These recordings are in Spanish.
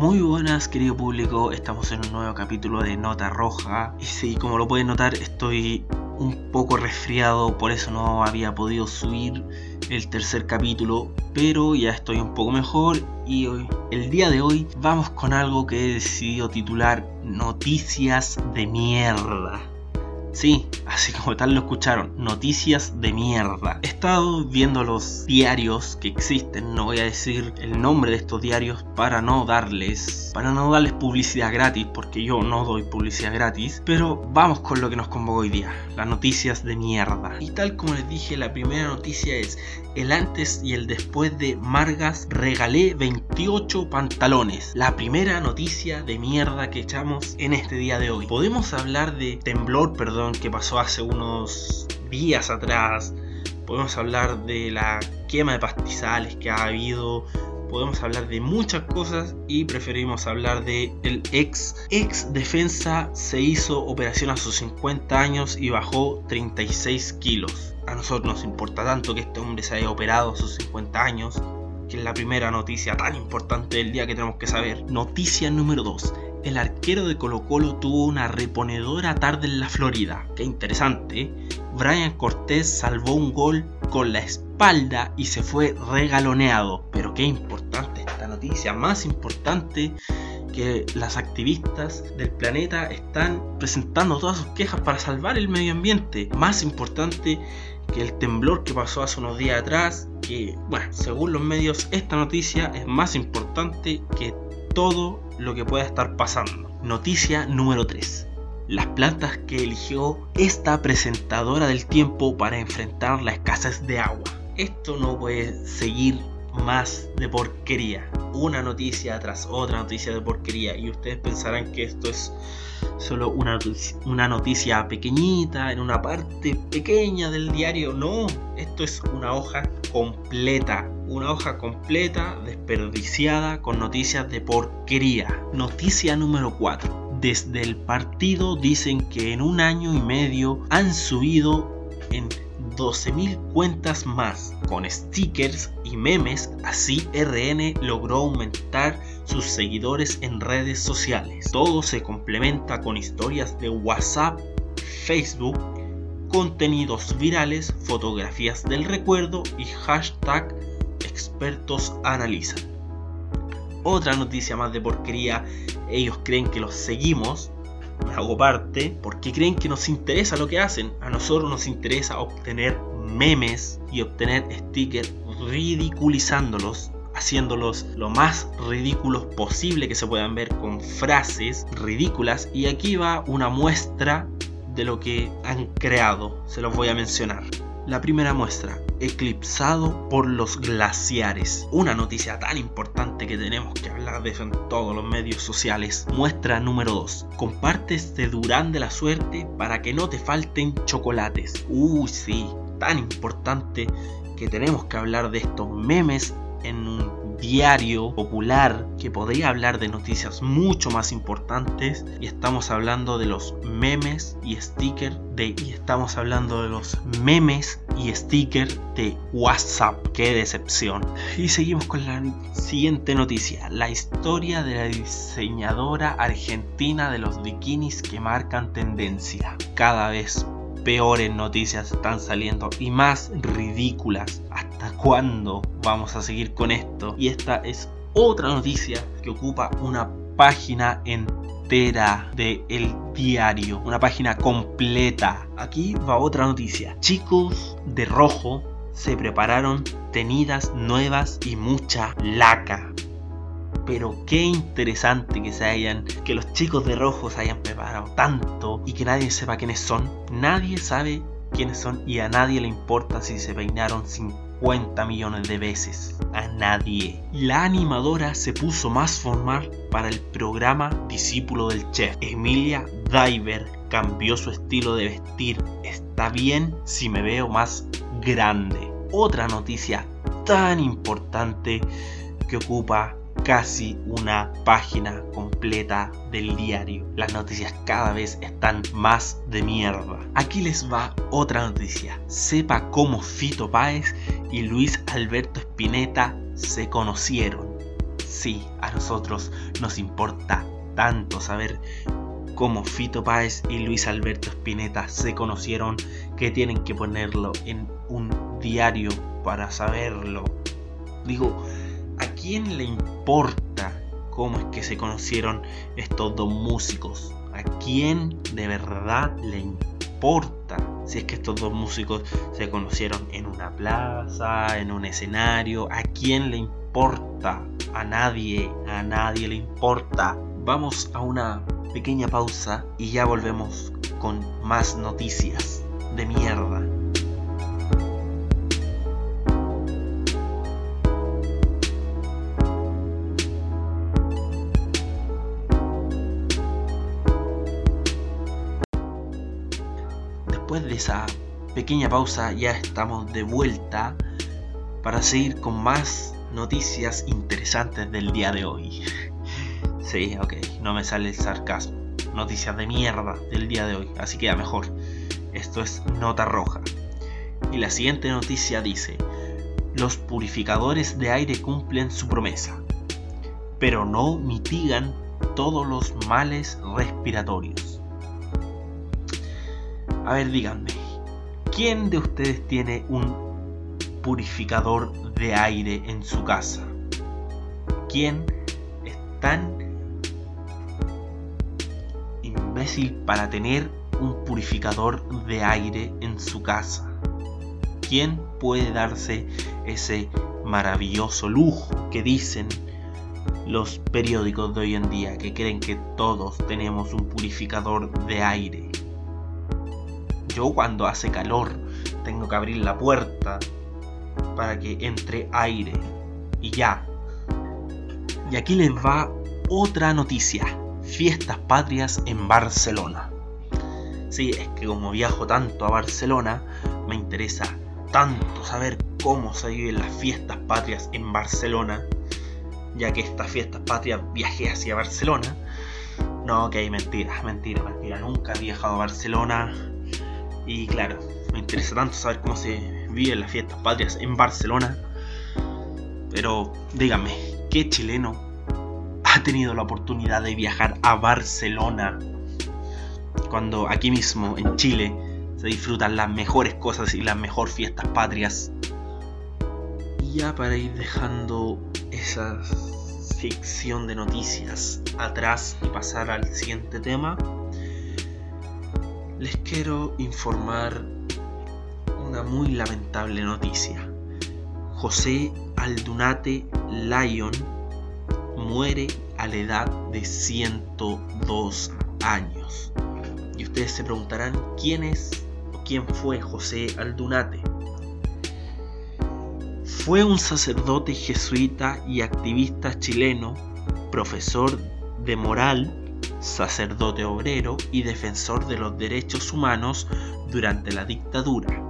Muy buenas querido público, estamos en un nuevo capítulo de Nota Roja. Y sí, como lo pueden notar estoy un poco resfriado, por eso no había podido subir el tercer capítulo, pero ya estoy un poco mejor. Y hoy, el día de hoy vamos con algo que he decidido titular Noticias de mierda. Sí, así como tal lo escucharon, noticias de mierda. He estado viendo los diarios que existen, no voy a decir el nombre de estos diarios para no darles para no darles publicidad gratis, porque yo no doy publicidad gratis, pero vamos con lo que nos convocó hoy día, las noticias de mierda. Y tal como les dije, la primera noticia es el antes y el después de Margas regalé 28 pantalones. La primera noticia de mierda que echamos en este día de hoy. Podemos hablar de temblor, perdón, que pasó hace unos días atrás. Podemos hablar de la quema de pastizales que ha habido. Podemos hablar de muchas cosas y preferimos hablar de el ex ex defensa se hizo operación a sus 50 años y bajó 36 kilos a nosotros nos importa tanto que este hombre se haya operado a sus 50 años, que es la primera noticia tan importante del día que tenemos que saber. Noticia número 2. El arquero de Colo Colo tuvo una reponedora tarde en la Florida. Qué interesante. Brian Cortés salvó un gol con la espalda y se fue regaloneado. Pero qué importante esta noticia. Más importante que las activistas del planeta están presentando todas sus quejas para salvar el medio ambiente. Más importante que el temblor que pasó hace unos días atrás, que, bueno, según los medios, esta noticia es más importante que todo lo que pueda estar pasando. Noticia número 3. Las plantas que eligió esta presentadora del tiempo para enfrentar la escasez de agua. Esto no puede seguir más de porquería. Una noticia tras otra noticia de porquería. Y ustedes pensarán que esto es solo una noticia, una noticia pequeñita en una parte pequeña del diario. No, esto es una hoja completa. Una hoja completa, desperdiciada, con noticias de porquería. Noticia número 4. Desde el partido dicen que en un año y medio han subido en 12.000 cuentas más. Con stickers y memes, así RN logró aumentar sus seguidores en redes sociales. Todo se complementa con historias de WhatsApp, Facebook, contenidos virales, fotografías del recuerdo y hashtag expertos analizan. Otra noticia más de porquería, ellos creen que los seguimos, hago parte, porque creen que nos interesa lo que hacen. A nosotros nos interesa obtener memes y obtener stickers ridiculizándolos haciéndolos lo más ridículos posible que se puedan ver con frases ridículas y aquí va una muestra de lo que han creado, se los voy a mencionar. La primera muestra, eclipsado por los glaciares. Una noticia tan importante que tenemos que hablar de eso en todos los medios sociales. Muestra número 2. Comparte este Durán de la suerte para que no te falten chocolates. Uy, sí, tan importante que tenemos que hablar de estos memes en un diario popular que podría hablar de noticias mucho más importantes y estamos hablando de los memes y stickers de y estamos hablando de los memes y stickers de WhatsApp. Qué decepción. Y seguimos con la siguiente noticia, la historia de la diseñadora argentina de los bikinis que marcan tendencia. Cada vez peores noticias están saliendo y más ridículas. ¿Hasta cuándo vamos a seguir con esto? Y esta es otra noticia que ocupa una página entera de el diario, una página completa. Aquí va otra noticia. Chicos de rojo se prepararon tenidas nuevas y mucha laca pero qué interesante que se hayan, que los chicos de rojo se hayan preparado tanto y que nadie sepa quiénes son. Nadie sabe quiénes son y a nadie le importa si se peinaron 50 millones de veces. A nadie. La animadora se puso más formal para el programa Discípulo del Chef. Emilia Diver cambió su estilo de vestir. Está bien si me veo más grande. Otra noticia tan importante que ocupa casi una página completa del diario. Las noticias cada vez están más de mierda. Aquí les va otra noticia. Sepa cómo Fito Páez y Luis Alberto Spinetta se conocieron. Sí, a nosotros nos importa tanto saber cómo Fito Páez y Luis Alberto Spinetta se conocieron que tienen que ponerlo en un diario para saberlo. Digo, ¿a quién le importa cómo es que se conocieron estos dos músicos? ¿A quién de verdad le importa si es que estos dos músicos se conocieron en una plaza, en un escenario? ¿A quién le importa? A nadie, a nadie le importa. Vamos a una pequeña pausa y ya volvemos con más noticias de mierda. Después de esa pequeña pausa ya estamos de vuelta para seguir con más noticias interesantes del día de hoy. sí, ok, no me sale el sarcasmo. Noticias de mierda del día de hoy, así queda mejor. Esto es nota roja. Y la siguiente noticia dice, los purificadores de aire cumplen su promesa, pero no mitigan todos los males respiratorios. A ver, díganme, ¿quién de ustedes tiene un purificador de aire en su casa? ¿Quién es tan imbécil para tener un purificador de aire en su casa? ¿Quién puede darse ese maravilloso lujo que dicen los periódicos de hoy en día que creen que todos tenemos un purificador de aire? Yo cuando hace calor tengo que abrir la puerta para que entre aire. Y ya. Y aquí les va otra noticia. Fiestas patrias en Barcelona. Sí, es que como viajo tanto a Barcelona, me interesa tanto saber cómo se viven las fiestas patrias en Barcelona, ya que estas fiestas patrias viajé hacia Barcelona. No, ok, mentira, mentira, mentira. Nunca he viajado a Barcelona. Y claro, me interesa tanto saber cómo se viven las fiestas patrias en Barcelona. Pero dígame, ¿qué chileno ha tenido la oportunidad de viajar a Barcelona? Cuando aquí mismo, en Chile, se disfrutan las mejores cosas y las mejores fiestas patrias. Y ya para ir dejando esa ficción de noticias atrás y pasar al siguiente tema, les quiero informar una muy lamentable noticia. José Aldunate Lyon muere a la edad de 102 años. Y ustedes se preguntarán quién es o quién fue José Aldunate. Fue un sacerdote jesuita y activista chileno, profesor de moral sacerdote obrero y defensor de los derechos humanos durante la dictadura.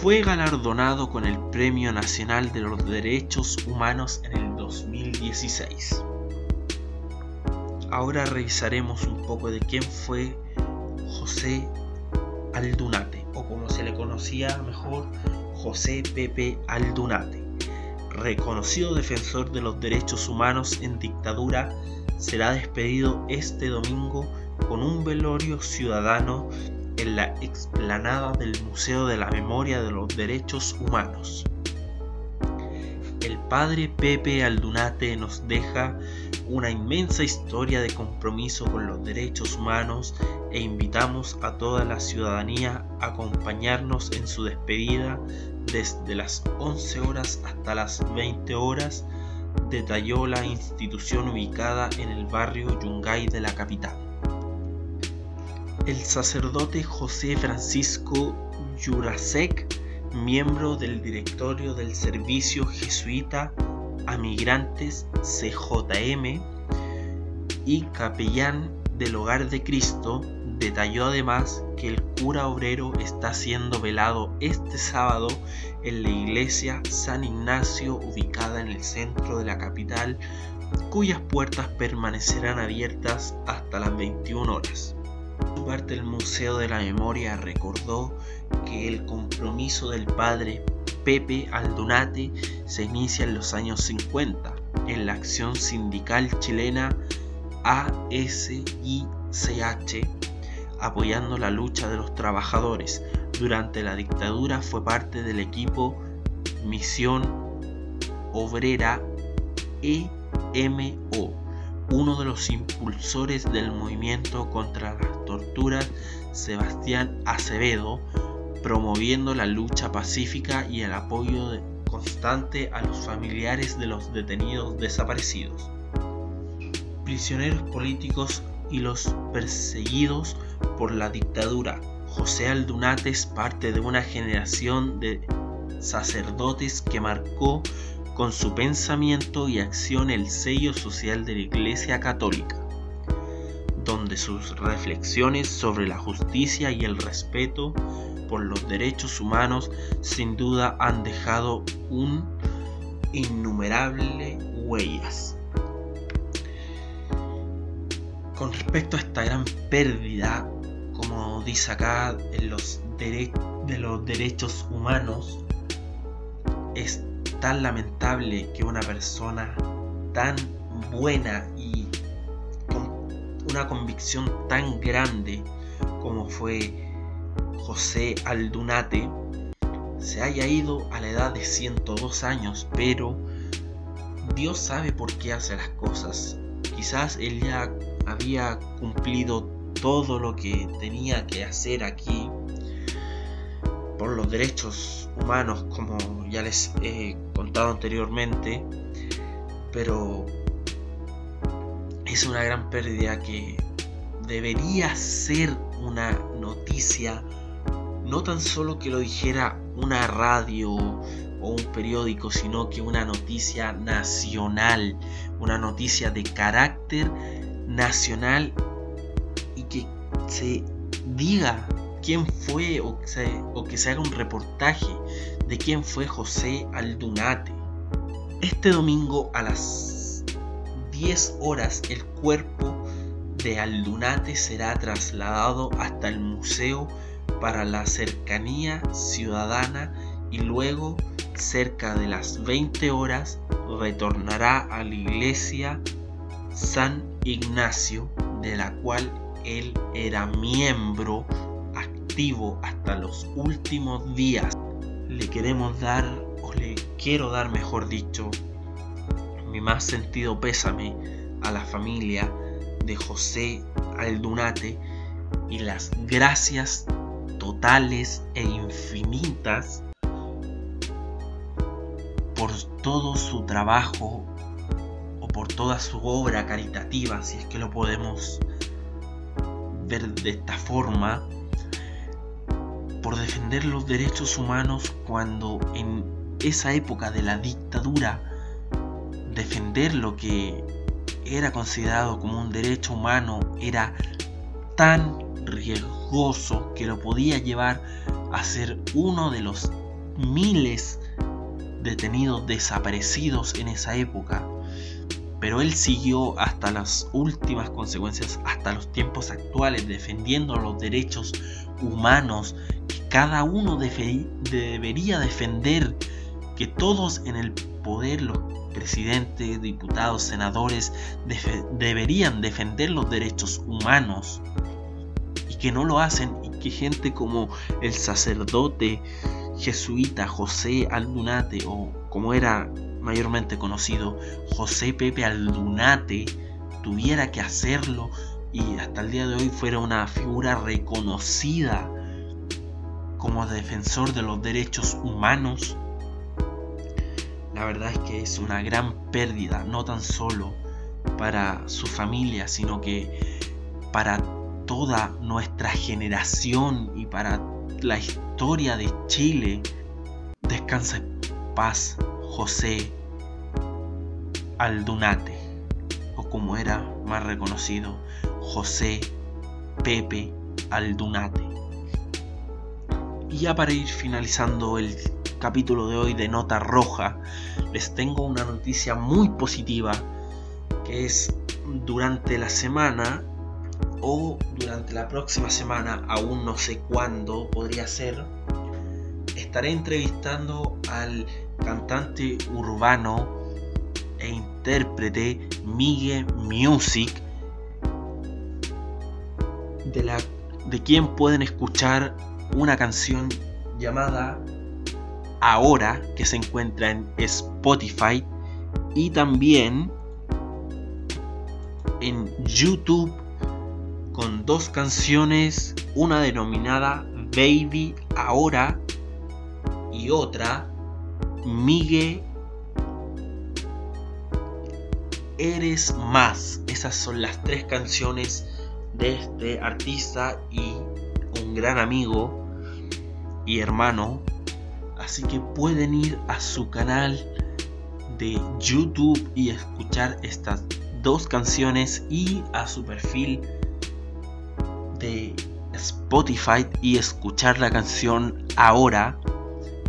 Fue galardonado con el Premio Nacional de los Derechos Humanos en el 2016. Ahora revisaremos un poco de quién fue José Aldunate, o como se le conocía mejor, José Pepe Aldunate, reconocido defensor de los derechos humanos en dictadura será despedido este domingo con un velorio ciudadano en la explanada del Museo de la Memoria de los Derechos Humanos. El padre Pepe Aldunate nos deja una inmensa historia de compromiso con los derechos humanos e invitamos a toda la ciudadanía a acompañarnos en su despedida desde las 11 horas hasta las 20 horas detalló la institución ubicada en el barrio Yungay de la capital. El sacerdote José Francisco Jurasek, miembro del directorio del Servicio Jesuita a Migrantes CJM y capellán del Hogar de Cristo, detalló además que el cura obrero está siendo velado este sábado en la iglesia San Ignacio ubicada en el centro de la capital, cuyas puertas permanecerán abiertas hasta las 21 horas. Por su parte, el Museo de la Memoria recordó que el compromiso del padre Pepe Aldunate se inicia en los años 50, en la acción sindical chilena ASICH, apoyando la lucha de los trabajadores. Durante la dictadura fue parte del equipo Misión Obrera EMO, uno de los impulsores del movimiento contra las torturas, Sebastián Acevedo, promoviendo la lucha pacífica y el apoyo constante a los familiares de los detenidos desaparecidos. Prisioneros políticos y los perseguidos por la dictadura. José Aldunate es parte de una generación de sacerdotes que marcó con su pensamiento y acción el sello social de la Iglesia Católica, donde sus reflexiones sobre la justicia y el respeto por los derechos humanos sin duda han dejado un innumerable huellas. Con respecto a esta gran pérdida, como dice acá, los de los derechos humanos, es tan lamentable que una persona tan buena y con una convicción tan grande como fue José Aldunate se haya ido a la edad de 102 años, pero Dios sabe por qué hace las cosas. Quizás él ya había cumplido todo lo que tenía que hacer aquí por los derechos humanos, como ya les he contado anteriormente, pero es una gran pérdida que debería ser una noticia no tan solo que lo dijera una radio o un periódico, sino que una noticia nacional, una noticia de carácter nacional y que se diga quién fue o, que se haga un reportaje de quién fue José Aldunate. Este domingo a las 10 horas el cuerpo de Aldunate será trasladado hasta el Museo para la cercanía ciudadana y luego cerca de las 20 horas retornará a la iglesia San Ignacio de la cual él era miembro activo hasta los últimos días. Le queremos dar, o le quiero dar mejor dicho, mi más sentido pésame a la familia de José Aldunate y las gracias totales e infinitas por todo su trabajo por toda su obra caritativa, si es que lo podemos ver de esta forma, por defender los derechos humanos cuando en esa época de la dictadura defender lo que era considerado como un derecho humano era tan riesgoso que lo podía llevar a ser uno de los miles detenidos desaparecidos en esa época. Pero él siguió hasta las últimas consecuencias, hasta los tiempos actuales, defendiendo los derechos humanos que cada uno debería defender, que todos en el poder, los presidentes, diputados, senadores, deberían defender los derechos humanos. Que no lo hacen y que gente como el sacerdote jesuita José Aldunate o como era mayormente conocido José Pepe Aldunate tuviera que hacerlo y hasta el día de hoy fuera una figura reconocida como defensor de los derechos humanos, la verdad es que es una gran pérdida, no tan solo para su familia, sino que para toda nuestra generación y para la historia de Chile. Descansa en paz, José Aldunate, o como era más reconocido, José Pepe Aldunate. Y ya para ir finalizando el capítulo de hoy de Nota Roja, les tengo una noticia muy positiva que es durante la semana o durante la próxima semana, aún no sé cuándo podría ser, estaré entrevistando al cantante urbano e intérprete Miguel Music, de, la, de quien pueden escuchar una canción llamada Ahora, que se encuentra en Spotify, y también en YouTube con dos canciones, una denominada Baby Ahora y otra Migue Eres Más. Esas son las tres canciones de este artista y un gran amigo y hermano. Así que pueden ir a su canal de YouTube y escuchar estas dos canciones y a su perfil de Spotify y escuchar la canción ahora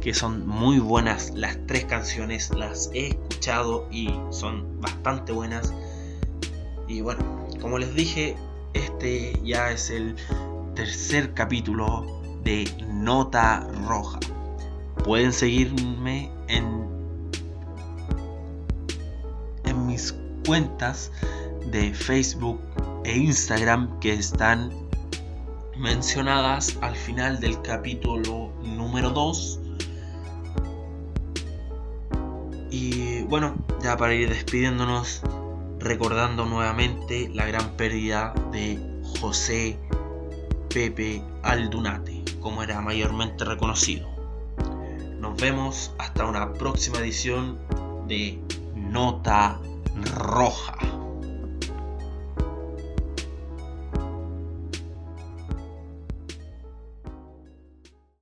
que son muy buenas. Las tres canciones las he escuchado y son bastante buenas. Y bueno como les dije este ya es el tercer capítulo de Nota Roja. Pueden seguirme en en mis cuentas de Facebook e Instagram que están mencionadas al final del capítulo número 2. Y bueno, ya para ir despidiéndonos, recordando nuevamente la gran pérdida de José Pepe Aldunate, como era mayormente reconocido. Nos vemos hasta una próxima edición de Nota Roja.